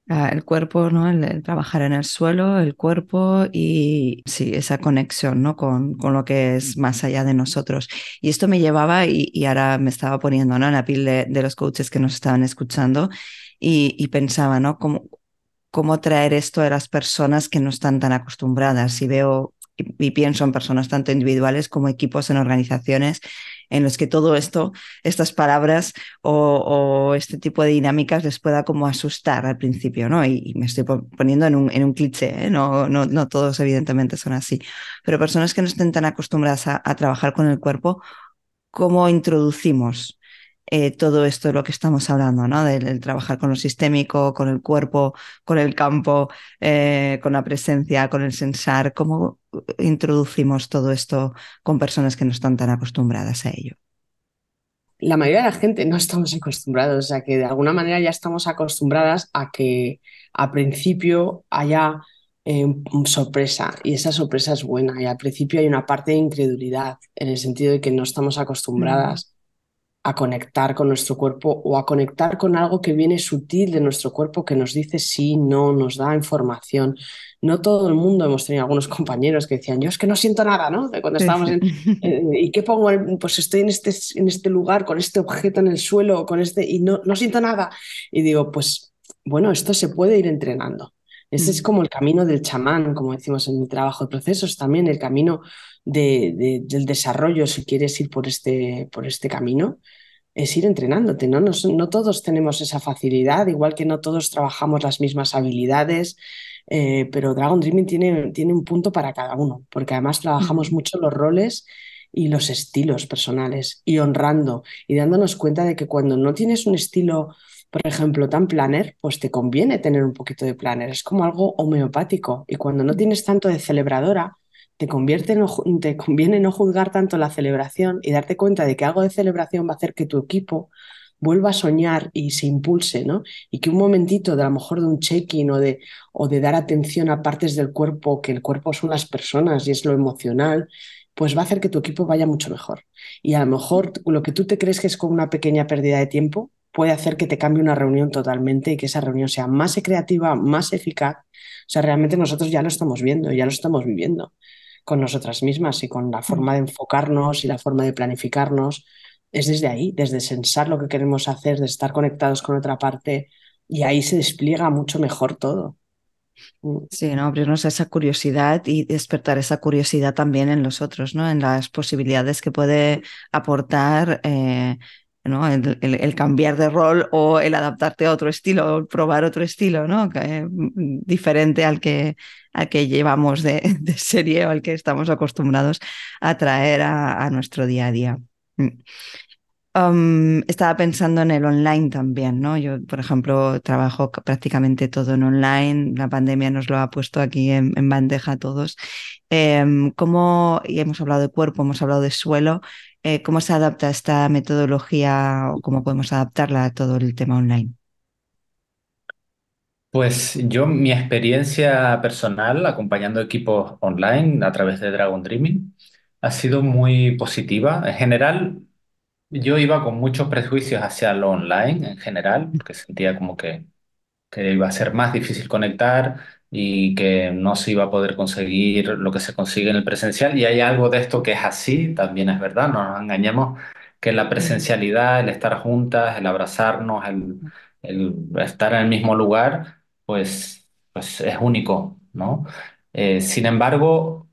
Ah, el cuerpo, ¿no? El, trabajar en el suelo, el cuerpo y sí, esa conexión ¿no? con, con lo que es más allá de nosotros. Y esto me llevaba, y, ahora me estaba poniendo ¿no? en la piel de, los coaches que nos estaban escuchando y, y pensaba, ¿no? ¿Cómo, cómo traer esto a las personas que no están tan acostumbradas. Y veo y, pienso en personas tanto individuales como equipos en organizaciones en los que todo esto, estas palabras o, este tipo de dinámicas les pueda como asustar al principio, ¿no? Y, me estoy poniendo en un, en un cliché, ¿eh? no, no, no, todos evidentemente son así, pero personas que no estén tan acostumbradas a, a trabajar con el cuerpo, ¿cómo introducimos eh, todo esto de lo que estamos hablando, ¿no? Del, trabajar con lo sistémico, con el cuerpo, con el campo, eh, con la presencia, con el sensar. ¿Cómo introducimos todo esto con personas que no están tan acostumbradas a ello? La mayoría de la gente no estamos acostumbrados, o sea que de alguna manera ya estamos acostumbradas a que a principio haya eh, sorpresa y esa sorpresa es buena y al principio hay una parte de incredulidad en el sentido de que no estamos acostumbradas a conectar con nuestro cuerpo o a conectar con algo que viene sutil de nuestro cuerpo que nos dice sí, no, nos da información. No todo el mundo hemos tenido algunos compañeros que decían, yo es que no siento nada, ¿no? cuando estábamos en, ¿y qué pongo? Pues estoy en este, en este lugar con este objeto en el suelo, con este, y no, no siento nada. Y digo, pues bueno, esto se puede ir entrenando. Ese es mm. como el camino del chamán, como decimos en mi trabajo de procesos, también el camino de, del desarrollo, si quieres ir por este, por este camino, es ir entrenándote, ¿no? ¿no? No, todos tenemos esa facilidad, igual que no todos trabajamos las mismas habilidades, eh, pero Dragon Dreaming tiene, tiene un punto para cada uno, porque además trabajamos mucho los roles y los estilos personales y honrando y dándonos cuenta de que cuando no tienes un estilo, por ejemplo, tan planner, pues te conviene tener un poquito de planner. Es como algo homeopático. Y cuando no tienes tanto de celebradora, te, convierte te conviene no juzgar tanto la celebración y darte cuenta de que algo de celebración va a hacer que tu equipo vuelva a soñar y se impulse, ¿no? Y que un momentito de a lo mejor de un check-in o de, o de dar atención a partes del cuerpo, que el cuerpo son las personas y es lo emocional, pues va a hacer que tu equipo vaya mucho mejor. Y a lo mejor lo que tú te crees que es como una pequeña pérdida de tiempo puede hacer que te cambie una reunión totalmente y que esa reunión sea más creativa, más eficaz. O sea, realmente nosotros ya lo estamos viendo, ya lo estamos viviendo con nosotras mismas y con la forma de enfocarnos y la forma de planificarnos. Es desde ahí, desde sensar lo que queremos hacer, de estar conectados con otra parte y ahí se despliega mucho mejor todo. Mm. Sí, ¿no? Abrirnos a esa curiosidad y despertar esa curiosidad también en los otros, ¿no? En las posibilidades que puede aportar eh, ¿no? El, cambiar de rol o el adaptarte a otro estilo o probar otro estilo, ¿no? Mm, diferente al que, al que llevamos de, serie o al que estamos acostumbrados a traer a, a nuestro día a día. Mm estaba pensando en el online también, ¿no? Yo, por ejemplo, trabajo prácticamente todo en online. La pandemia nos lo ha puesto aquí en, bandeja a todos. Em, ¿Cómo, y hemos hablado de cuerpo, hemos hablado de suelo, eh, cómo se adapta esta metodología o cómo podemos adaptarla a todo el tema online? Pues yo, mi experiencia personal acompañando equipos online a través de Dragon Dreaming ha sido muy positiva. En general, yo iba con muchos prejuicios hacia lo online en general, porque sentía como que, que iba a ser más difícil conectar y que no se iba a poder conseguir lo que se consigue en el presencial. Y hay algo de esto que es así, también es verdad, no nos engañemos, que la presencialidad, el estar juntas, el abrazarnos, el, el estar en el mismo lugar, pues, pues es único, ¿no? Eh, sin embargo,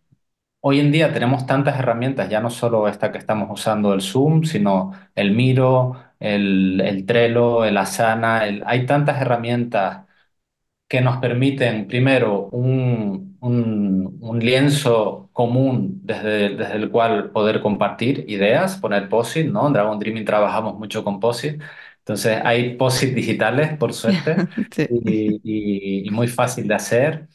Hoy en día tenemos tantas herramientas, ya no solo esta que estamos usando, el Zoom, sino el Miro, el, el Trello, el Asana. hay tantas herramientas que nos permiten, primero, un, un, lienzo común desde, desde, el cual poder compartir ideas, poner POSIT, ¿no? En Dragon Dreaming trabajamos mucho con POSIT. Entonces hay POSIT digitales, por suerte, y, y muy fácil de hacer.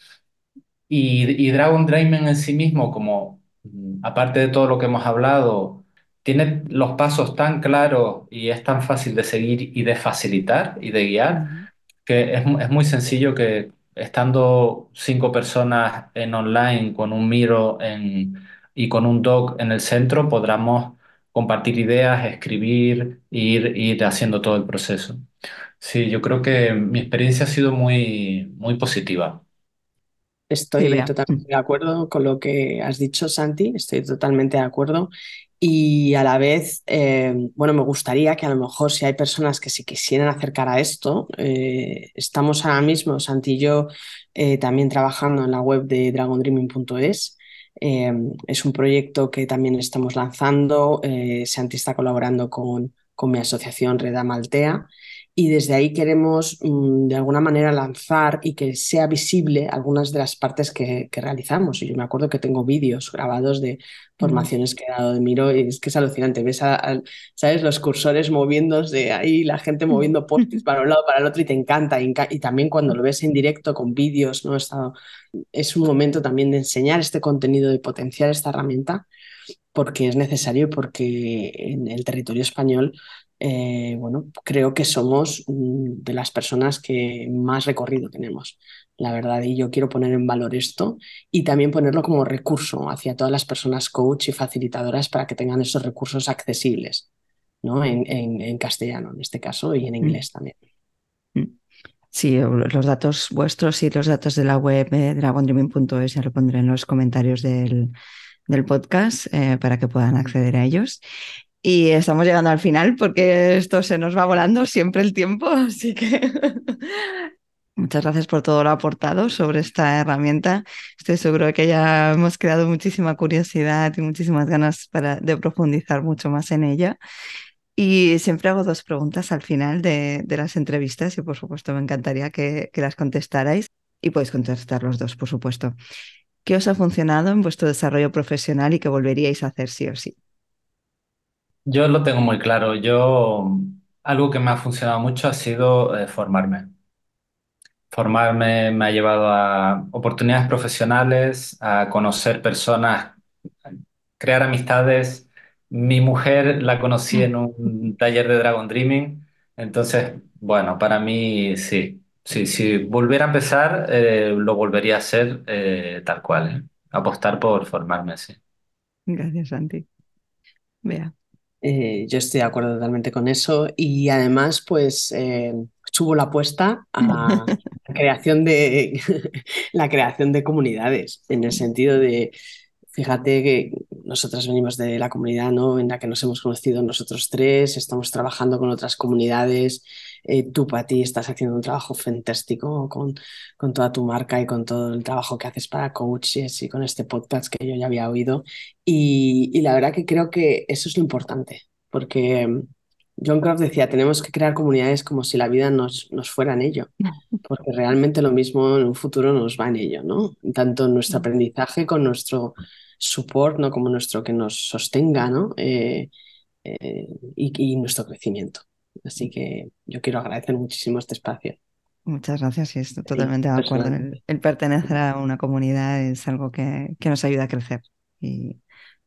Y, Dragon Dreaming en sí mismo, como mm, aparte de todo lo que hemos hablado, tiene los pasos tan claros y es tan fácil de seguir y de facilitar y de guiar, que es, es, muy sencillo que estando cinco personas en online con un Miro en, y con un doc en el centro, podamos compartir ideas, escribir e ir, ir haciendo todo el proceso. Sí, yo creo que mi experiencia ha sido muy, muy positiva. Estoy totalmente de acuerdo con lo que has dicho, Santi, estoy totalmente de acuerdo. Y a la vez, eh, bueno, me gustaría que a lo mejor si hay personas que se quisieran acercar a esto, eh, estamos ahora mismo, Santi y yo, eh, también trabajando en la web de dragondreaming.es. es un proyecto que también estamos lanzando. Santi está colaborando con, con mi asociación Reda Maltea y desde ahí queremos mm, de alguna manera lanzar y que sea visible algunas de las partes que, realizamos. Y yo me acuerdo que tengo vídeos grabados de formaciones que he dado de Miro y es que es alucinante. Ves, a, ¿sabes? Los cursores moviéndose ahí, la gente moviendo postis para un lado, para el otro y te encanta. Y, también cuando lo ves en directo con vídeos, ¿no? es un momento también de enseñar este contenido, de potenciar esta herramienta porque es necesario, porque en el territorio español eh, bueno, creo que somos mm, de las personas que más recorrido tenemos, la verdad, y yo quiero poner en valor esto y también ponerlo como recurso hacia todas las personas coach y facilitadoras para que tengan esos recursos accesibles, ¿no? En, en, castellano en este caso y en mm. inglés también. Mm. Sí, los datos vuestros y los datos de la web de dragondreaming.es ya lo pondré en los comentarios del, del podcast eh, para que puedan acceder a ellos. Y estamos llegando al final porque esto se nos va volando siempre el tiempo, así que muchas gracias por todo lo aportado sobre esta herramienta. Estoy seguro de que ya hemos creado muchísima curiosidad y muchísimas ganas para, de profundizar mucho más en ella. Y siempre hago dos preguntas al final de, las entrevistas y por supuesto me encantaría que las contestarais y podéis contestar los dos, por supuesto. ¿Qué os ha funcionado en vuestro desarrollo profesional y qué volveríais a hacer sí o sí? Yo lo tengo muy claro. Yo, algo que me ha funcionado mucho ha sido eh, formarme. Formarme me ha llevado a oportunidades profesionales, a conocer personas, crear amistades. Mi mujer la conocí en un taller de Dragon Dreaming. Entonces, bueno, para mí sí. Sí, si volviera a empezar, eh, lo volvería a hacer eh, tal cual. ¿eh? Apostar por formarme, sí. Gracias, Santi. Vea. Eh, yo estoy de acuerdo totalmente con eso y además pues eh, subo la apuesta a la creación de la creación de comunidades en el sentido de fíjate que nosotras venimos de la comunidad ¿no? en la que nos hemos conocido nosotros tres, estamos trabajando con otras comunidades, eh, tú para ti estás haciendo un trabajo fantástico con, con toda tu marca y con todo el trabajo que haces para coaches y con este podcast que yo ya había oído y, y la verdad que creo que eso es lo importante porque mm, John Croft decía, tenemos que crear comunidades como si la vida nos, nos fuera en ello, porque realmente lo mismo en un futuro nos va en ello, ¿no? Tanto en nuestro aprendizaje con nuestro support, ¿no? Como nuestro que nos sostenga, ¿no? Eh, eh, y, y, nuestro crecimiento. Así que yo quiero agradecer muchísimo este espacio. Muchas gracias y estoy totalmente sí, de acuerdo. El, el, pertenecer a una comunidad es algo que, que, nos ayuda a crecer y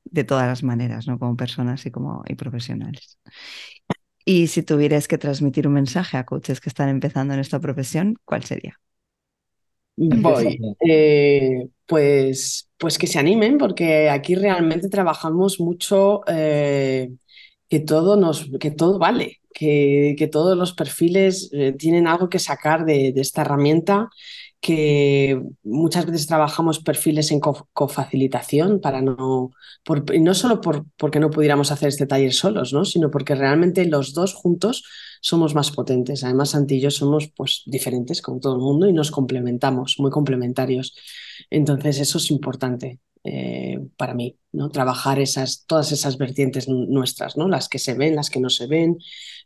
de todas las maneras, ¿no? Como personas y como y profesionales. Y si tuvieras que transmitir un mensaje a coaches que están empezando en esta profesión, ¿cuál sería? Voy. Eh, pues, pues que se animen, porque aquí realmente trabajamos mucho eh, que todo nos, que todo vale, que, todos los perfiles eh, tienen algo que sacar de, esta herramienta, que muchas veces trabajamos perfiles en cofacilitación para no, no solo por, porque no pudiéramos hacer este taller solos, ¿no? sino porque realmente los dos juntos somos más potentes. Además, Santi y yo somos pues, diferentes con todo el mundo y nos complementamos, muy complementarios. Entonces, eso es importante eh, para mí, ¿no? Trabajar esas, todas esas vertientes nuestras, ¿no? Las que se ven, las que no se ven,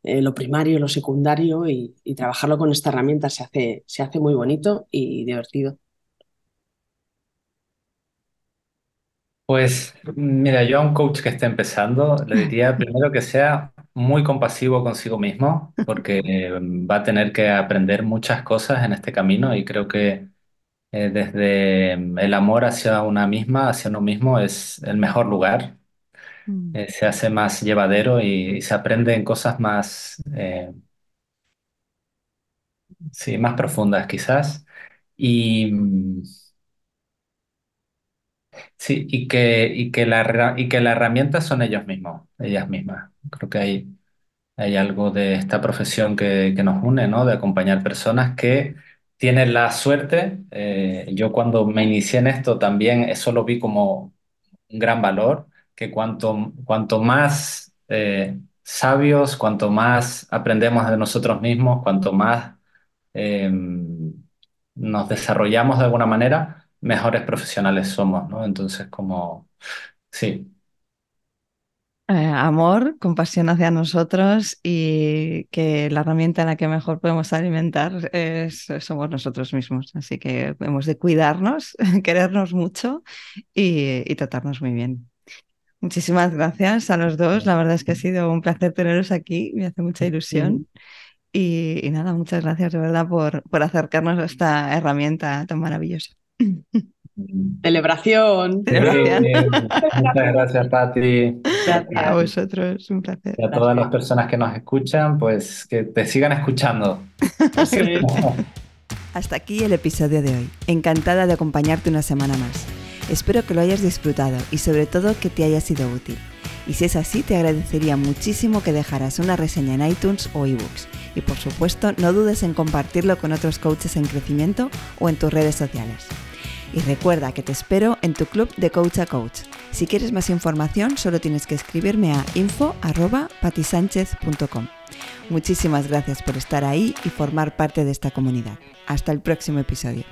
eh, lo primario, lo secundario, y, y, trabajarlo con esta herramienta se hace, se hace muy bonito y divertido. Pues mira, yo a un coach que esté empezando le diría primero que sea muy compasivo consigo mismo, porque va a tener que aprender muchas cosas en este camino y creo que eh, desde el amor hacia una misma, hacia uno mismo, es el mejor lugar. Mm. Eh, se hace más llevadero y, se aprenden cosas más, eh, sí, más profundas quizás. Y mm, sí, y que, y que la, herra- y que la herramienta son ellos mismos, ellas mismas. Creo que hay, hay algo de esta profesión que, que nos une, ¿no? De acompañar personas que tienen la suerte. eh, yo cuando me inicié en esto también eso lo vi como un gran valor, que cuanto, cuanto más eh, sabios, cuanto más aprendemos de nosotros mismos, cuanto más eh, nos desarrollamos de alguna manera, mejores profesionales somos, ¿no? Entonces, como, sí, Eh, amor, compasión hacia nosotros y que la herramienta en la que mejor podemos alimentar es, somos nosotros mismos. Así que hemos de cuidarnos, querernos mucho y, y tratarnos muy bien. Muchísimas gracias a los dos. La verdad es que ha sido un placer teneros aquí. Me hace mucha ilusión. Y, y nada, muchas gracias de verdad por, por acercarnos a esta herramienta tan maravillosa. Celebración. Celebración. Muchas gracias, Pati. A vosotros, un placer. Y a todas las personas que nos escuchan, pues que te sigan escuchando. Sí. Hasta aquí el episodio de hoy. Encantada de acompañarte una semana más. Espero que lo hayas disfrutado y sobre todo que te haya sido útil. Y si es así, te agradecería muchísimo que dejaras una reseña en iTunes o ebooks. Y por supuesto, no dudes en compartirlo con otros coaches en crecimiento o en tus redes sociales. Y recuerda que te espero en tu club de Coach a Coach. Si quieres más información, solo tienes que escribirme a info.patisánchez.com. Muchísimas gracias por estar ahí y formar parte de esta comunidad. Hasta el próximo episodio.